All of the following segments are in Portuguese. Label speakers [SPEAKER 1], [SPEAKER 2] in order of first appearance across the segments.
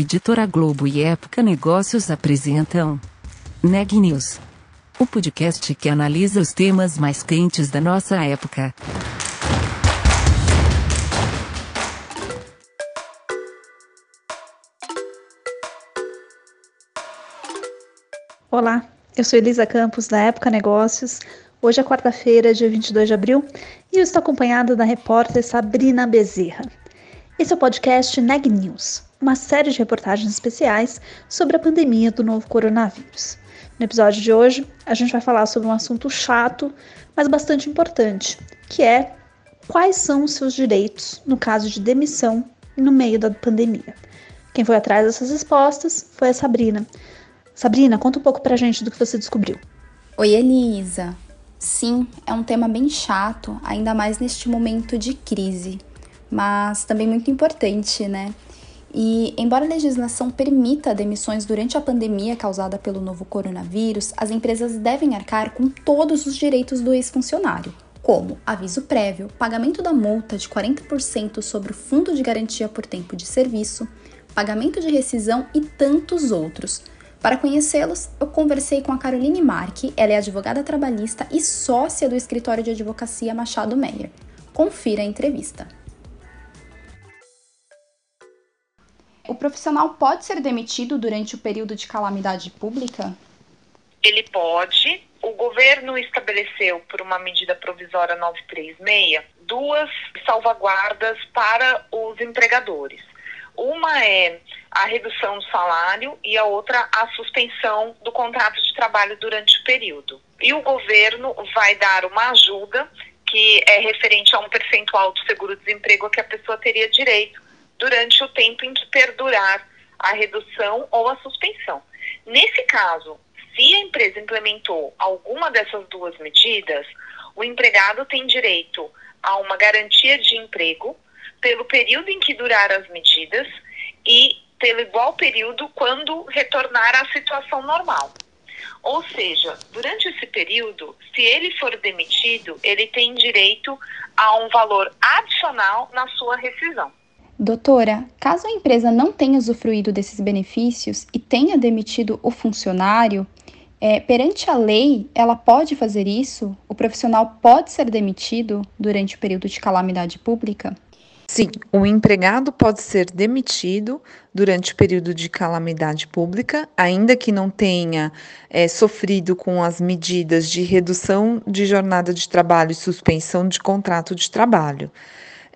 [SPEAKER 1] Editora Globo e Época Negócios apresentam Neg News, o podcast que analisa os temas mais quentes da nossa época.
[SPEAKER 2] Olá, eu sou Elisa Campos da Época Negócios. Hoje é quarta-feira, dia 22 de abril, e eu estou acompanhada da repórter Sabrina Bezerra. Esse é o podcast Neg News, uma série de reportagens especiais sobre a pandemia do novo coronavírus. No episódio de hoje, a gente vai falar sobre um assunto chato, mas bastante importante, que é quais são os seus direitos no caso de demissão no meio da pandemia. Quem foi atrás dessas respostas foi a Sabrina. Sabrina, conta um pouco pra gente do que você descobriu.
[SPEAKER 3] Oi, Elisa. Sim, é um tema bem chato, ainda mais neste momento de crise mas também muito importante, né? E, embora a legislação permita demissões durante a pandemia causada pelo novo coronavírus, as empresas devem arcar com todos os direitos do ex-funcionário, como aviso prévio, pagamento da multa de 40% sobre o fundo de garantia por tempo de serviço, pagamento de rescisão e tantos outros. Para conhecê-los, eu conversei com a Caroline Marque, ela é advogada trabalhista e sócia do escritório de advocacia Machado Meyer. Confira a entrevista. O profissional pode ser demitido durante o período de calamidade pública?
[SPEAKER 4] Ele pode. O governo estabeleceu, por uma medida provisória 936, duas salvaguardas para os empregadores. Uma é a redução do salário e a outra a suspensão do contrato de trabalho durante o período. E o governo vai dar uma ajuda que é referente a um percentual do seguro-desemprego que a pessoa teria direito durante o tempo em que perdurar a redução ou a suspensão. Nesse caso, se a empresa implementou alguma dessas duas medidas, o empregado tem direito a uma garantia de emprego pelo período em que durar as medidas e pelo igual período quando retornar à situação normal. Ou seja, durante esse período, se ele for demitido, ele tem direito a um valor adicional na sua rescisão.
[SPEAKER 3] Doutora, caso a empresa não tenha usufruído desses benefícios e tenha demitido o funcionário, é, perante a lei, ela pode fazer isso? O profissional pode ser demitido durante o período de calamidade pública?
[SPEAKER 5] Sim, o empregado pode ser demitido durante o período de calamidade pública, ainda que não tenha é, sofrido com as medidas de redução de jornada de trabalho e suspensão de contrato de trabalho.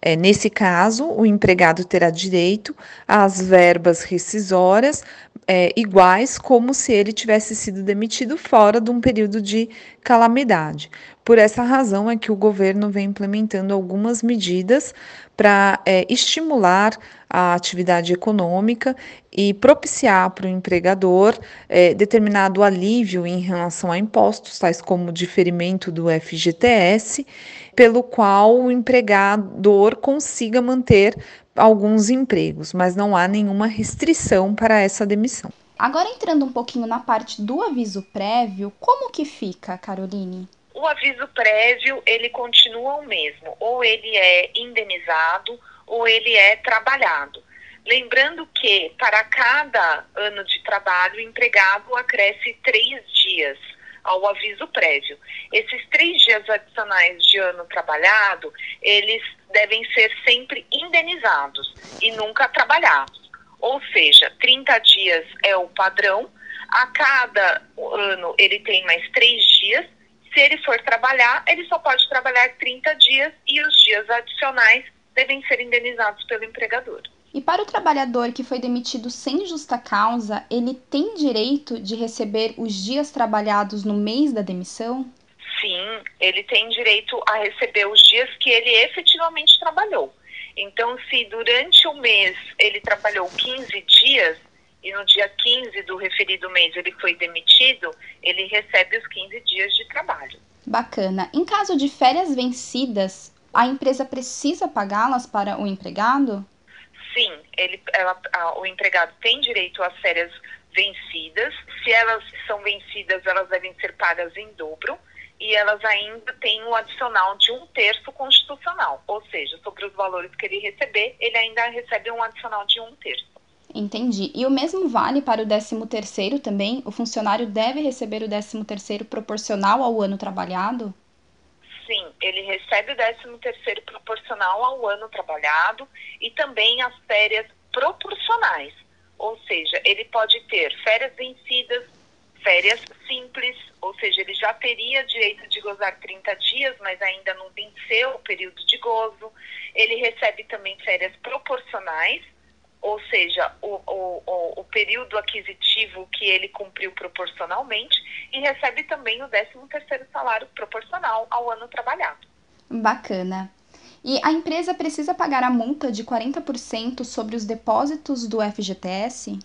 [SPEAKER 5] É, nesse caso, o empregado terá direito às verbas rescisórias é, iguais como se ele tivesse sido demitido fora de um período de calamidade. Por essa razão é que o governo vem implementando algumas medidas para é, estimular a atividade econômica e propiciar para o empregador é, determinado alívio em relação a impostos, tais como o diferimento do FGTS, pelo qual o empregador consiga manter alguns empregos, mas não há nenhuma restrição para essa demissão.
[SPEAKER 3] Agora entrando um pouquinho na parte do aviso prévio, como que fica, Caroline?
[SPEAKER 4] O aviso prévio, ele continua o mesmo, ou ele é indenizado ou ele é trabalhado. Lembrando que para cada ano de trabalho, o empregado acresce três dias ao aviso prévio. Esses três dias adicionais de ano trabalhado, eles devem ser sempre indenizados e nunca trabalhados. Ou seja, 30 dias é o padrão, a cada ano ele tem mais três dias. Se ele for trabalhar, ele só pode trabalhar 30 dias e os dias adicionais devem ser indenizados pelo empregador.
[SPEAKER 3] E para o trabalhador que foi demitido sem justa causa, ele tem direito de receber os dias trabalhados no mês da demissão?
[SPEAKER 4] Sim, ele tem direito a receber os dias que ele efetivamente trabalhou. Então, se durante o mês ele trabalhou 15 dias e no dia 15 do referido mês ele foi demitido, ele recebe os 15 dias de trabalho.
[SPEAKER 3] Bacana. Em caso de férias vencidas, a empresa precisa pagá-las para o empregado?
[SPEAKER 4] Sim, ele, ela, a, o empregado tem direito às férias vencidas. Se elas são vencidas, elas devem ser pagas em dobro e elas ainda têm um adicional de um terço constitucional, ou seja, sobre os valores que ele receber, ele ainda recebe um adicional de um terço.
[SPEAKER 3] Entendi. E o mesmo vale para o 13º também? O funcionário deve receber o 13º proporcional ao ano trabalhado?
[SPEAKER 4] Sim, ele recebe o 13º proporcional ao ano trabalhado e também as férias proporcionais. Ou seja, ele pode ter férias vencidas, férias simples, ou seja, ele já teria direito de gozar 30 dias, mas ainda não venceu o período de gozo. Ele recebe também férias proporcionais, ou seja, o, o, o, período aquisitivo que ele cumpriu proporcionalmente, e recebe também o 13º salário proporcional ao ano trabalhado.
[SPEAKER 3] Bacana. E a empresa precisa pagar a multa de 40% sobre os depósitos do FGTS?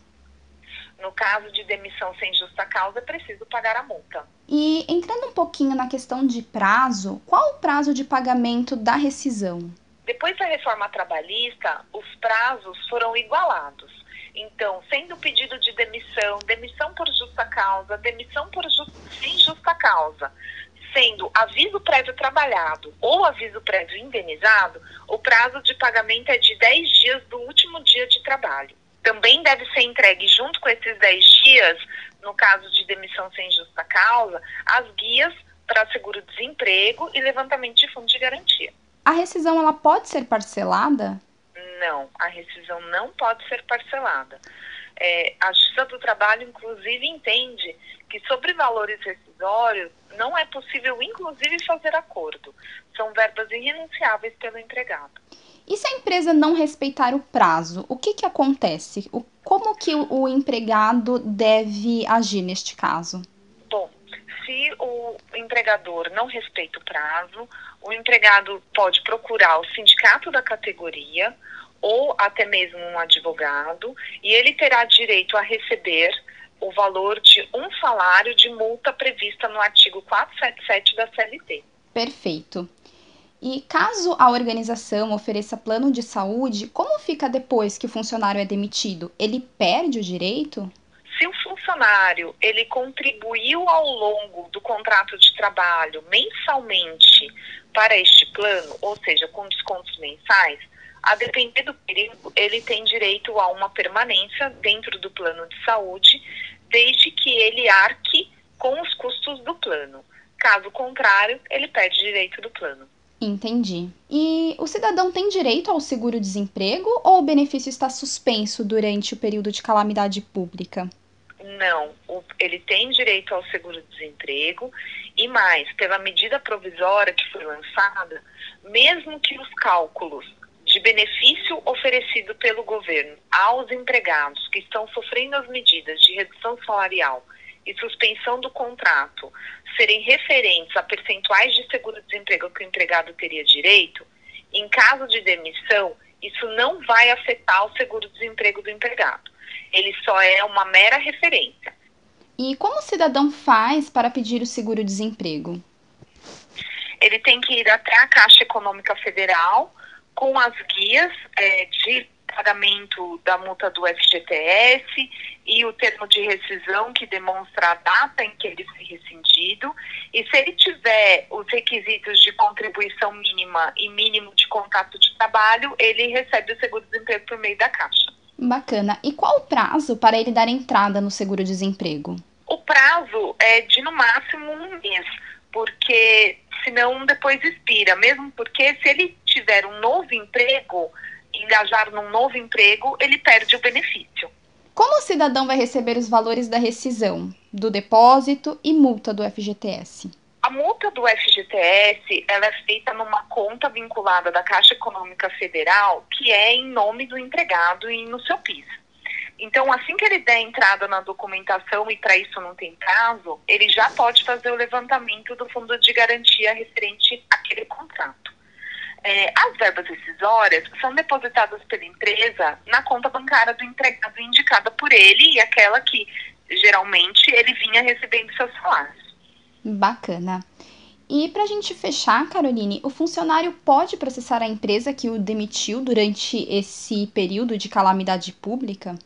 [SPEAKER 4] No caso de demissão sem justa causa, é preciso pagar a multa.
[SPEAKER 3] E entrando um pouquinho na questão de prazo, qual o prazo de pagamento da rescisão?
[SPEAKER 4] Depois da reforma trabalhista, os prazos foram igualados. Então, sendo pedido de demissão, demissão por justa causa, demissão por sem justa causa, sendo aviso prévio trabalhado ou aviso prévio indenizado, o prazo de pagamento é de 10 dias do último dia de trabalho. Também deve ser entregue junto com esses 10 dias, no caso de demissão sem justa causa, as guias para seguro-desemprego e levantamento de fundo de garantia.
[SPEAKER 3] A rescisão ela pode ser parcelada?
[SPEAKER 4] Não, a rescisão não pode ser parcelada. É, a Justiça do Trabalho, inclusive, entende que sobre valores rescisórios não é possível, inclusive, fazer acordo. São verbas irrenunciáveis pelo empregado.
[SPEAKER 3] E se a empresa não respeitar o prazo, o que, que acontece? O, como que o, o empregado deve agir neste caso?
[SPEAKER 4] Bom, se o empregador não respeita o prazo, o empregado pode procurar o sindicato da categoria ou até mesmo um advogado e ele terá direito a receber o valor de um salário de multa prevista no artigo 477 da CLT.
[SPEAKER 3] Perfeito. E caso a organização ofereça plano de saúde, como fica depois que o funcionário é demitido? Ele perde o direito?
[SPEAKER 4] Se o funcionário ele contribuiu ao longo do contrato de trabalho mensalmente para este plano, ou seja, com descontos mensais, a depender do período, ele tem direito a uma permanência dentro do plano de saúde, desde que ele arque com os custos do plano. Caso contrário, ele perde direito do plano.
[SPEAKER 3] Entendi. E o cidadão tem direito ao seguro-desemprego ou o benefício está suspenso durante o período de calamidade pública?
[SPEAKER 4] Não, o, ele tem direito ao seguro-desemprego e mais, pela medida provisória que foi lançada, mesmo que os cálculos de benefício oferecido pelo governo aos empregados que estão sofrendo as medidas de redução salarial e suspensão do contrato serem referentes a percentuais de seguro-desemprego que o empregado teria direito, em caso de demissão, isso não vai afetar o seguro-desemprego do empregado. Ele só é uma mera referência.
[SPEAKER 3] E como o cidadão faz para pedir o seguro-desemprego?
[SPEAKER 4] Ele tem que ir até a Caixa Econômica Federal com as guias é, de pagamento da multa do FGTS e o termo de rescisão que demonstra a data em que ele foi rescindido. E se ele tiver os requisitos de contribuição mínima e mínimo de contato de trabalho, ele recebe o seguro-desemprego por meio da Caixa.
[SPEAKER 3] Bacana. E qual o prazo para ele dar entrada no seguro-desemprego?
[SPEAKER 4] O prazo é de no máximo um mês, porque senão depois expira. Mesmo porque se ele tiver um novo emprego, engajar num novo emprego, ele perde o benefício.
[SPEAKER 3] Como o cidadão vai receber os valores da rescisão, do depósito e multa do FGTS?
[SPEAKER 4] A multa do FGTS ela é feita numa conta vinculada da Caixa Econômica Federal, que é em nome do empregado e no seu PIS. Então, assim que ele der entrada na documentação e para isso não tem prazo, ele já pode fazer o levantamento do fundo de garantia referente àquele contrato. É, as verbas decisórias são depositadas pela empresa na conta bancária do empregado indicada por ele e aquela que geralmente ele vinha recebendo seus salários.
[SPEAKER 3] Bacana. E para a gente fechar, Caroline, o funcionário pode processar a empresa que o demitiu durante esse período de calamidade pública?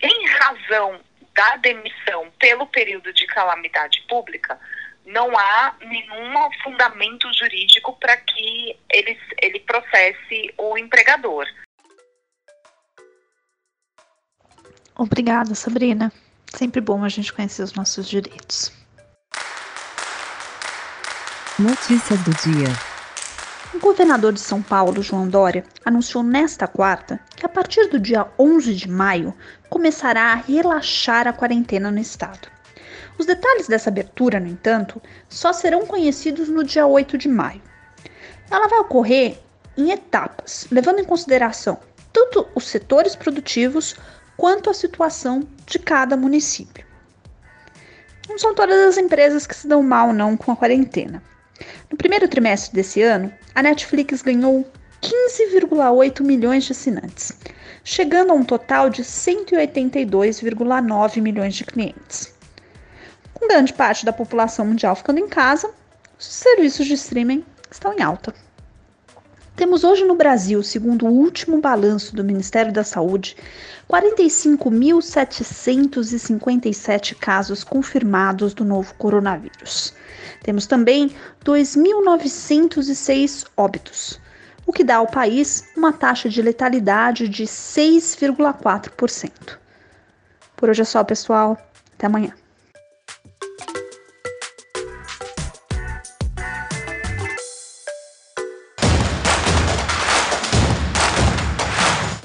[SPEAKER 4] Em razão da demissão pelo período de calamidade pública, não há nenhum fundamento jurídico para que ele, ele processe o empregador.
[SPEAKER 2] Obrigada, Sabrina. Sempre bom a gente conhecer os nossos direitos.
[SPEAKER 1] Notícias do dia.
[SPEAKER 2] O governador de São Paulo, João Dória, anunciou nesta quarta que a partir do dia 11 de maio começará a relaxar a quarentena no estado. Os detalhes dessa abertura, no entanto, só serão conhecidos no dia 8 de maio. Ela vai ocorrer em etapas, levando em consideração tanto os setores produtivos quanto a situação de cada município. Não são todas as empresas que se dão mal não com a quarentena. No primeiro trimestre desse ano, a Netflix ganhou 15,8 milhões de assinantes, chegando a um total de 182,9 milhões de clientes. Grande parte da população mundial ficando em casa, os serviços de streaming estão em alta. Temos hoje no Brasil, segundo o último balanço do Ministério da Saúde, 45.757 casos confirmados do novo coronavírus. Temos também 2.906 óbitos, o que dá ao país uma taxa de letalidade de 6,4%. Por hoje é só, pessoal. Até amanhã.